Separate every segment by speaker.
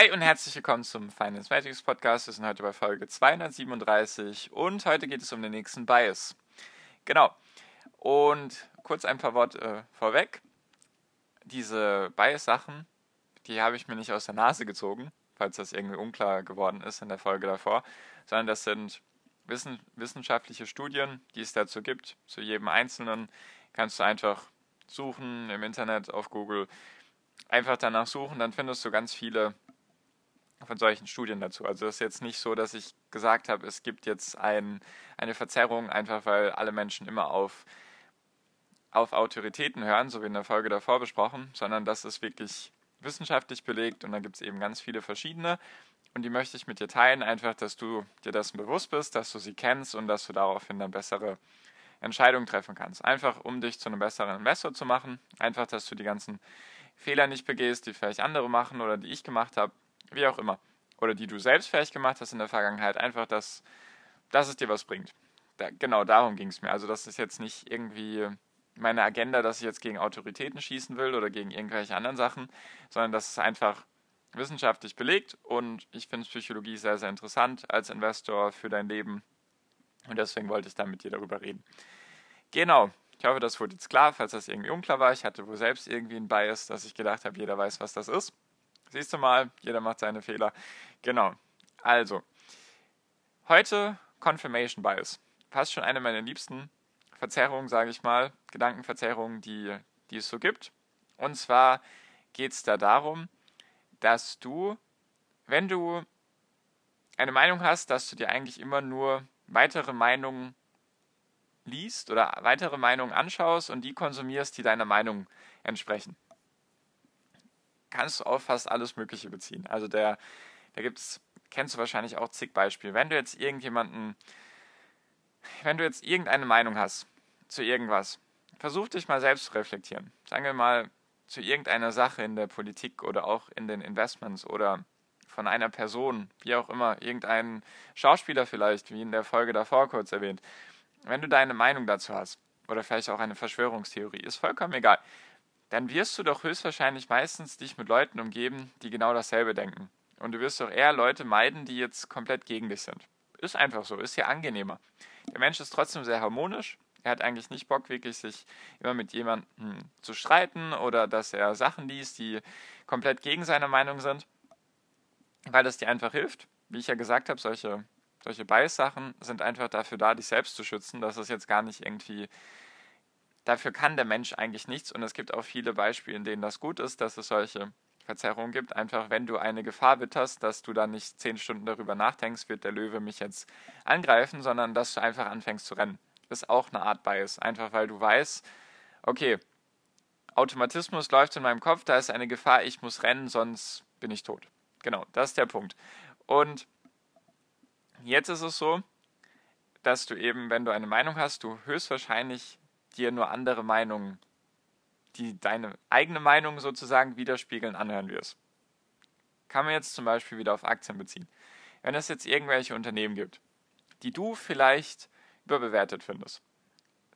Speaker 1: Hi und herzlich willkommen zum Finance Magics Podcast. Wir sind heute bei Folge 237 und heute geht es um den nächsten Bias. Genau. Und kurz ein paar Worte äh, vorweg. Diese Bias-Sachen, die habe ich mir nicht aus der Nase gezogen, falls das irgendwie unklar geworden ist in der Folge davor, sondern das sind wissen, wissenschaftliche Studien, die es dazu gibt. Zu jedem Einzelnen kannst du einfach suchen im Internet, auf Google, einfach danach suchen, dann findest du ganz viele von solchen Studien dazu. Also es ist jetzt nicht so, dass ich gesagt habe, es gibt jetzt ein, eine Verzerrung, einfach weil alle Menschen immer auf, auf Autoritäten hören, so wie in der Folge davor besprochen, sondern das ist wirklich wissenschaftlich belegt und da gibt es eben ganz viele verschiedene. Und die möchte ich mit dir teilen, einfach, dass du dir dessen bewusst bist, dass du sie kennst und dass du daraufhin dann bessere Entscheidungen treffen kannst. Einfach, um dich zu einem besseren Investor zu machen. Einfach, dass du die ganzen Fehler nicht begehst, die vielleicht andere machen oder die ich gemacht habe wie auch immer. Oder die du selbst vielleicht gemacht hast in der Vergangenheit, einfach, dass, dass es dir was bringt. Da, genau darum ging es mir. Also das ist jetzt nicht irgendwie meine Agenda, dass ich jetzt gegen Autoritäten schießen will oder gegen irgendwelche anderen Sachen, sondern das ist einfach wissenschaftlich belegt und ich finde Psychologie sehr, sehr interessant als Investor für dein Leben und deswegen wollte ich da mit dir darüber reden. Genau, ich hoffe, das wurde jetzt klar, falls das irgendwie unklar war. Ich hatte wohl selbst irgendwie einen Bias, dass ich gedacht habe, jeder weiß, was das ist. Siehst du mal, jeder macht seine Fehler. Genau. Also, heute Confirmation Bias. Fast schon eine meiner liebsten Verzerrungen, sage ich mal, Gedankenverzerrungen, die, die es so gibt. Und zwar geht es da darum, dass du, wenn du eine Meinung hast, dass du dir eigentlich immer nur weitere Meinungen liest oder weitere Meinungen anschaust und die konsumierst, die deiner Meinung entsprechen kannst du auf fast alles Mögliche beziehen. Also der, da gibt's, kennst du wahrscheinlich auch zig Beispiele. Wenn du jetzt irgendjemanden, wenn du jetzt irgendeine Meinung hast zu irgendwas, versuch dich mal selbst zu reflektieren. Sagen wir mal zu irgendeiner Sache in der Politik oder auch in den Investments oder von einer Person, wie auch immer, irgendein Schauspieler vielleicht, wie in der Folge davor kurz erwähnt. Wenn du deine Meinung dazu hast, oder vielleicht auch eine Verschwörungstheorie, ist vollkommen egal dann wirst du doch höchstwahrscheinlich meistens dich mit Leuten umgeben, die genau dasselbe denken. Und du wirst doch eher Leute meiden, die jetzt komplett gegen dich sind. Ist einfach so, ist ja angenehmer. Der Mensch ist trotzdem sehr harmonisch. Er hat eigentlich nicht Bock, wirklich sich immer mit jemandem zu streiten oder dass er Sachen liest, die komplett gegen seine Meinung sind, weil das dir einfach hilft. Wie ich ja gesagt habe, solche, solche Bias-Sachen sind einfach dafür da, dich selbst zu schützen. Das ist jetzt gar nicht irgendwie Dafür kann der Mensch eigentlich nichts und es gibt auch viele Beispiele, in denen das gut ist, dass es solche Verzerrungen gibt. Einfach, wenn du eine Gefahr witterst, dass du dann nicht zehn Stunden darüber nachdenkst, wird der Löwe mich jetzt angreifen, sondern dass du einfach anfängst zu rennen. Ist auch eine Art Bias. Einfach, weil du weißt, okay, Automatismus läuft in meinem Kopf, da ist eine Gefahr, ich muss rennen, sonst bin ich tot. Genau, das ist der Punkt. Und jetzt ist es so, dass du eben, wenn du eine Meinung hast, du höchstwahrscheinlich dir nur andere Meinungen, die deine eigene Meinung sozusagen widerspiegeln, anhören wirst. Kann man jetzt zum Beispiel wieder auf Aktien beziehen. Wenn es jetzt irgendwelche Unternehmen gibt, die du vielleicht überbewertet findest,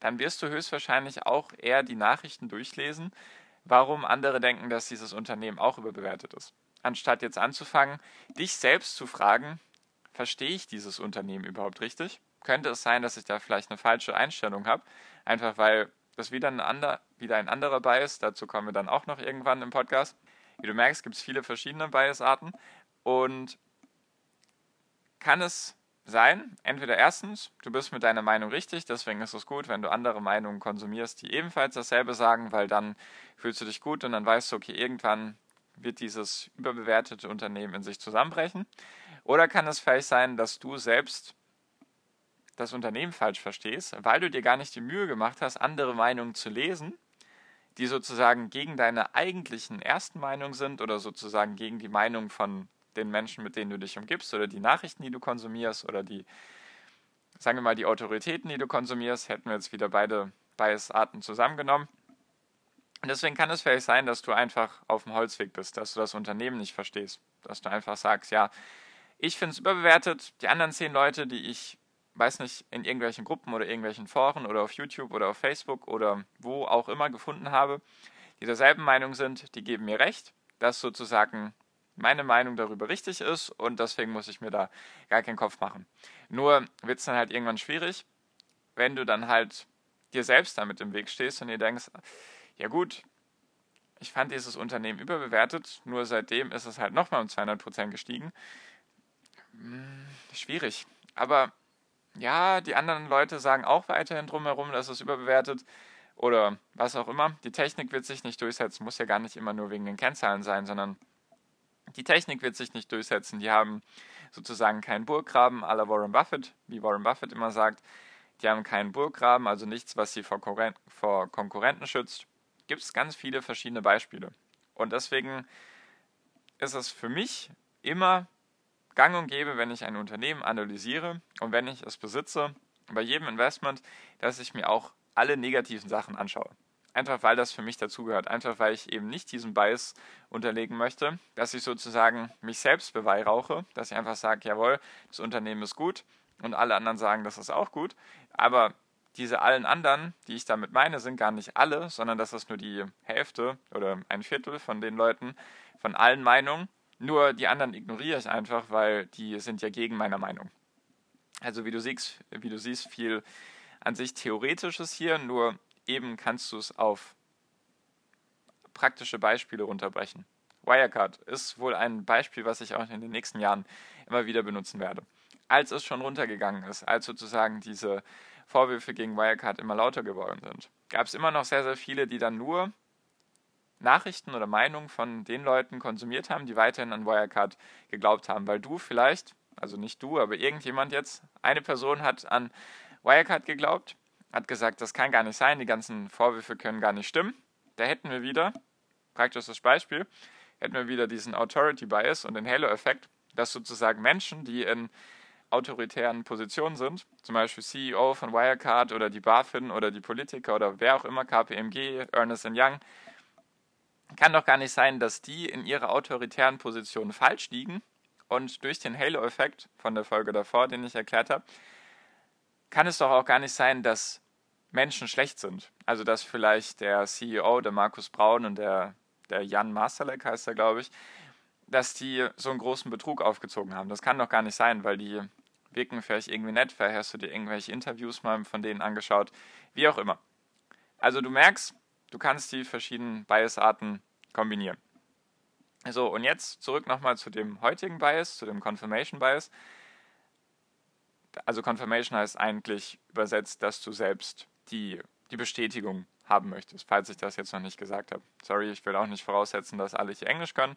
Speaker 1: dann wirst du höchstwahrscheinlich auch eher die Nachrichten durchlesen, warum andere denken, dass dieses Unternehmen auch überbewertet ist. Anstatt jetzt anzufangen, dich selbst zu fragen, verstehe ich dieses Unternehmen überhaupt richtig? Könnte es sein, dass ich da vielleicht eine falsche Einstellung habe? Einfach weil das wieder ein, ander, wieder ein anderer Bias, dazu kommen wir dann auch noch irgendwann im Podcast. Wie du merkst, gibt es viele verschiedene Bias-Arten und kann es sein, entweder erstens, du bist mit deiner Meinung richtig, deswegen ist es gut, wenn du andere Meinungen konsumierst, die ebenfalls dasselbe sagen, weil dann fühlst du dich gut und dann weißt du, okay, irgendwann wird dieses überbewertete Unternehmen in sich zusammenbrechen. Oder kann es vielleicht sein, dass du selbst das Unternehmen falsch verstehst, weil du dir gar nicht die Mühe gemacht hast, andere Meinungen zu lesen, die sozusagen gegen deine eigentlichen ersten Meinungen sind oder sozusagen gegen die Meinung von den Menschen, mit denen du dich umgibst oder die Nachrichten, die du konsumierst oder die, sagen wir mal, die Autoritäten, die du konsumierst, hätten wir jetzt wieder beide Bias-Arten zusammengenommen. Und deswegen kann es vielleicht sein, dass du einfach auf dem Holzweg bist, dass du das Unternehmen nicht verstehst, dass du einfach sagst, ja, ich finde es überbewertet, die anderen zehn Leute, die ich, weiß nicht, in irgendwelchen Gruppen oder irgendwelchen Foren oder auf YouTube oder auf Facebook oder wo auch immer gefunden habe, die derselben Meinung sind, die geben mir recht, dass sozusagen meine Meinung darüber richtig ist und deswegen muss ich mir da gar keinen Kopf machen. Nur wird es dann halt irgendwann schwierig, wenn du dann halt dir selbst damit im Weg stehst und dir denkst, ja gut, ich fand dieses Unternehmen überbewertet, nur seitdem ist es halt nochmal um 200 Prozent gestiegen. Hm, schwierig. Aber ja, die anderen Leute sagen auch weiterhin drumherum, dass es überbewertet oder was auch immer. Die Technik wird sich nicht durchsetzen, muss ja gar nicht immer nur wegen den Kennzahlen sein, sondern die Technik wird sich nicht durchsetzen. Die haben sozusagen keinen Burggraben à la Warren Buffett, wie Warren Buffett immer sagt. Die haben keinen Burggraben, also nichts, was sie vor, Konkurren vor Konkurrenten schützt. Gibt es ganz viele verschiedene Beispiele. Und deswegen ist es für mich immer gang und gäbe, wenn ich ein Unternehmen analysiere und wenn ich es besitze, bei jedem Investment, dass ich mir auch alle negativen Sachen anschaue. Einfach weil das für mich dazugehört. Einfach weil ich eben nicht diesen Bias unterlegen möchte, dass ich sozusagen mich selbst beweihräuche, dass ich einfach sage, jawohl, das Unternehmen ist gut und alle anderen sagen, das ist auch gut. Aber diese allen anderen, die ich damit meine, sind gar nicht alle, sondern das ist nur die Hälfte oder ein Viertel von den Leuten, von allen Meinungen. Nur die anderen ignoriere ich einfach, weil die sind ja gegen meine Meinung. Also wie du siehst, wie du siehst, viel an sich Theoretisches hier, nur eben kannst du es auf praktische Beispiele runterbrechen. Wirecard ist wohl ein Beispiel, was ich auch in den nächsten Jahren immer wieder benutzen werde. Als es schon runtergegangen ist, als sozusagen diese Vorwürfe gegen Wirecard immer lauter geworden sind, gab es immer noch sehr, sehr viele, die dann nur Nachrichten oder Meinungen von den Leuten konsumiert haben, die weiterhin an Wirecard geglaubt haben. Weil du vielleicht, also nicht du, aber irgendjemand jetzt, eine Person hat an Wirecard geglaubt, hat gesagt, das kann gar nicht sein, die ganzen Vorwürfe können gar nicht stimmen. Da hätten wir wieder, praktisches Beispiel, hätten wir wieder diesen Authority Bias und den Halo-Effekt, dass sozusagen Menschen, die in autoritären Positionen sind, zum Beispiel CEO von Wirecard oder die BaFin oder die Politiker oder wer auch immer, KPMG, Ernest Young, kann doch gar nicht sein, dass die in ihrer autoritären Position falsch liegen und durch den Halo-Effekt von der Folge davor, den ich erklärt habe, kann es doch auch gar nicht sein, dass Menschen schlecht sind. Also dass vielleicht der CEO, der Markus Braun und der, der Jan Masterleck heißt er, glaube ich, dass die so einen großen Betrug aufgezogen haben. Das kann doch gar nicht sein, weil die wirken vielleicht irgendwie nett. Vielleicht hast du dir irgendwelche Interviews mal von denen angeschaut. Wie auch immer. Also du merkst, du kannst die verschiedenen Bias-Arten kombinieren. So, und jetzt zurück nochmal zu dem heutigen Bias, zu dem Confirmation Bias. Also Confirmation heißt eigentlich übersetzt, dass du selbst die, die Bestätigung haben möchtest, falls ich das jetzt noch nicht gesagt habe. Sorry, ich will auch nicht voraussetzen, dass alle hier Englisch können.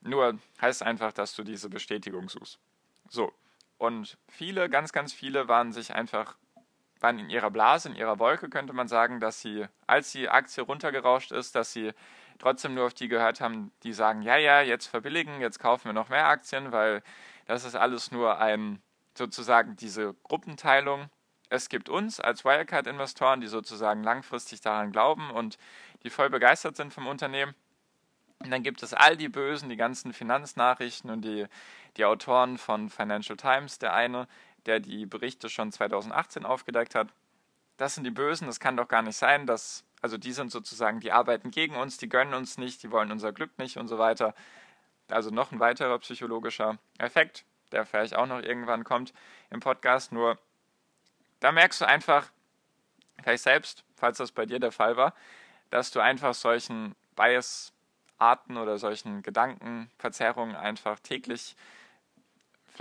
Speaker 1: Nur heißt einfach, dass du diese Bestätigung suchst. So. Und viele, ganz, ganz viele waren sich einfach, waren in ihrer Blase, in ihrer Wolke, könnte man sagen, dass sie, als die Aktie runtergerauscht ist, dass sie trotzdem nur auf die gehört haben, die sagen, ja, ja, jetzt verbilligen, jetzt kaufen wir noch mehr Aktien, weil das ist alles nur ein, sozusagen diese Gruppenteilung. Es gibt uns als Wirecard-Investoren, die sozusagen langfristig daran glauben und die voll begeistert sind vom Unternehmen. Und dann gibt es all die Bösen, die ganzen Finanznachrichten und die, die Autoren von Financial Times, der eine, der die Berichte schon 2018 aufgedeckt hat. Das sind die Bösen, das kann doch gar nicht sein, dass, also die sind sozusagen, die arbeiten gegen uns, die gönnen uns nicht, die wollen unser Glück nicht und so weiter. Also noch ein weiterer psychologischer Effekt, der vielleicht auch noch irgendwann kommt im Podcast. Nur da merkst du einfach, vielleicht selbst, falls das bei dir der Fall war, dass du einfach solchen Bias Arten oder solchen Gedankenverzerrungen einfach täglich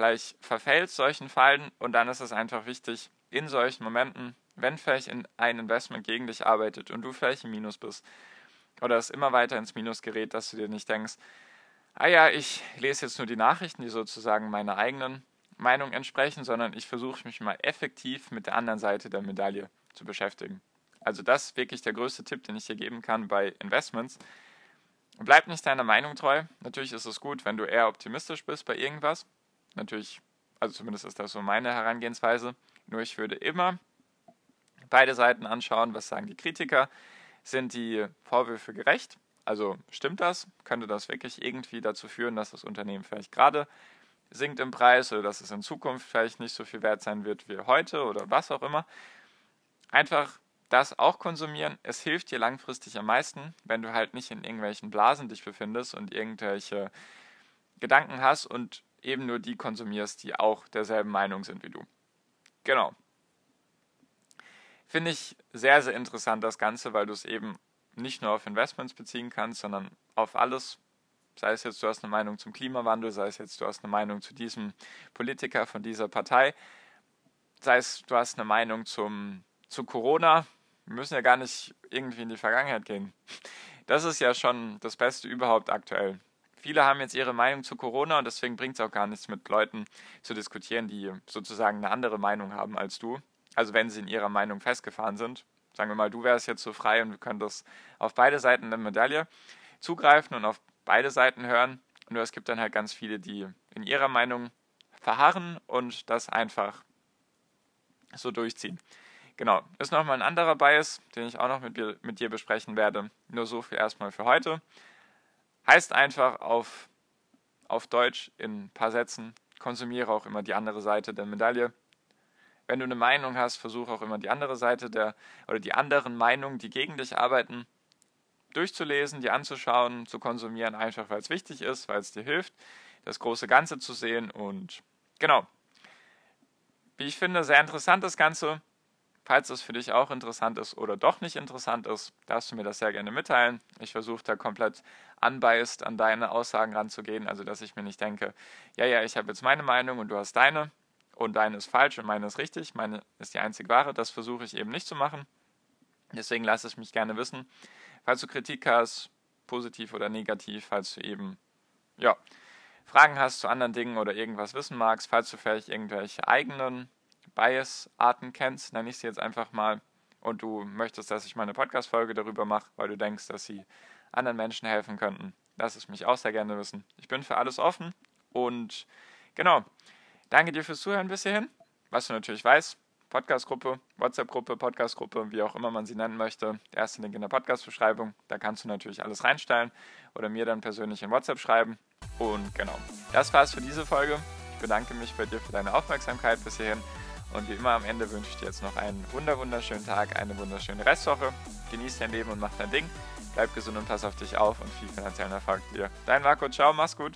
Speaker 1: vielleicht verfällst, solchen Fallen. Und dann ist es einfach wichtig, in solchen Momenten, wenn vielleicht ein Investment gegen dich arbeitet und du vielleicht im Minus bist oder es immer weiter ins Minus gerät, dass du dir nicht denkst, ah ja, ich lese jetzt nur die Nachrichten, die sozusagen meiner eigenen Meinung entsprechen, sondern ich versuche mich mal effektiv mit der anderen Seite der Medaille zu beschäftigen. Also das ist wirklich der größte Tipp, den ich dir geben kann bei Investments. Bleib nicht deiner Meinung treu. Natürlich ist es gut, wenn du eher optimistisch bist bei irgendwas. Natürlich, also zumindest ist das so meine Herangehensweise. Nur ich würde immer beide Seiten anschauen. Was sagen die Kritiker? Sind die Vorwürfe gerecht? Also stimmt das? Könnte das wirklich irgendwie dazu führen, dass das Unternehmen vielleicht gerade sinkt im Preis oder dass es in Zukunft vielleicht nicht so viel wert sein wird wie heute oder was auch immer? Einfach das auch konsumieren. Es hilft dir langfristig am meisten, wenn du halt nicht in irgendwelchen Blasen dich befindest und irgendwelche Gedanken hast und eben nur die konsumierst, die auch derselben Meinung sind wie du. Genau. Finde ich sehr, sehr interessant das Ganze, weil du es eben nicht nur auf Investments beziehen kannst, sondern auf alles. Sei es jetzt, du hast eine Meinung zum Klimawandel, sei es jetzt, du hast eine Meinung zu diesem Politiker von dieser Partei, sei es, du hast eine Meinung zum, zu Corona. Wir müssen ja gar nicht irgendwie in die Vergangenheit gehen. Das ist ja schon das Beste überhaupt aktuell. Viele haben jetzt ihre Meinung zu Corona und deswegen bringt es auch gar nichts mit Leuten zu diskutieren, die sozusagen eine andere Meinung haben als du. Also wenn sie in ihrer Meinung festgefahren sind. Sagen wir mal, du wärst jetzt so frei und wir können das auf beide Seiten der Medaille zugreifen und auf beide Seiten hören. Nur es gibt dann halt ganz viele, die in ihrer Meinung verharren und das einfach so durchziehen. Genau, ist nochmal ein anderer Bias, den ich auch noch mit, mit dir besprechen werde. Nur so viel erstmal für heute. Heißt einfach auf, auf Deutsch in ein paar Sätzen, konsumiere auch immer die andere Seite der Medaille. Wenn du eine Meinung hast, versuche auch immer die andere Seite der oder die anderen Meinungen, die gegen dich arbeiten, durchzulesen, die anzuschauen, zu konsumieren, einfach weil es wichtig ist, weil es dir hilft, das große Ganze zu sehen und genau. Wie ich finde, sehr interessant das Ganze. Falls es für dich auch interessant ist oder doch nicht interessant ist, darfst du mir das sehr gerne mitteilen. Ich versuche da komplett unbiased an deine Aussagen ranzugehen, also dass ich mir nicht denke, ja, ja, ich habe jetzt meine Meinung und du hast deine und deine ist falsch und meine ist richtig, meine ist die einzig wahre. Das versuche ich eben nicht zu machen. Deswegen lass es mich gerne wissen. Falls du Kritik hast, positiv oder negativ, falls du eben, ja, Fragen hast zu anderen Dingen oder irgendwas wissen magst, falls du vielleicht irgendwelche eigenen Bias-Arten kennst, nenne ich sie jetzt einfach mal, und du möchtest, dass ich mal eine Podcast-Folge darüber mache, weil du denkst, dass sie anderen Menschen helfen könnten, lass es mich auch sehr gerne wissen. Ich bin für alles offen und genau, danke dir fürs Zuhören bis hierhin. Was du natürlich weißt, Podcast-Gruppe, WhatsApp-Gruppe, Podcast-Gruppe, wie auch immer man sie nennen möchte. Der erste Link in der Podcast-Beschreibung. Da kannst du natürlich alles reinstellen oder mir dann persönlich in WhatsApp schreiben. Und genau, das war's für diese Folge. Ich bedanke mich bei dir für deine Aufmerksamkeit bis hierhin und wie immer am Ende wünsche ich dir jetzt noch einen wunder wunderschönen Tag, eine wunderschöne Restwoche. Genieß dein Leben und mach dein Ding. Bleib gesund und pass auf dich auf und viel finanziellen Erfolg dir. Dein Marco, ciao, mach's gut.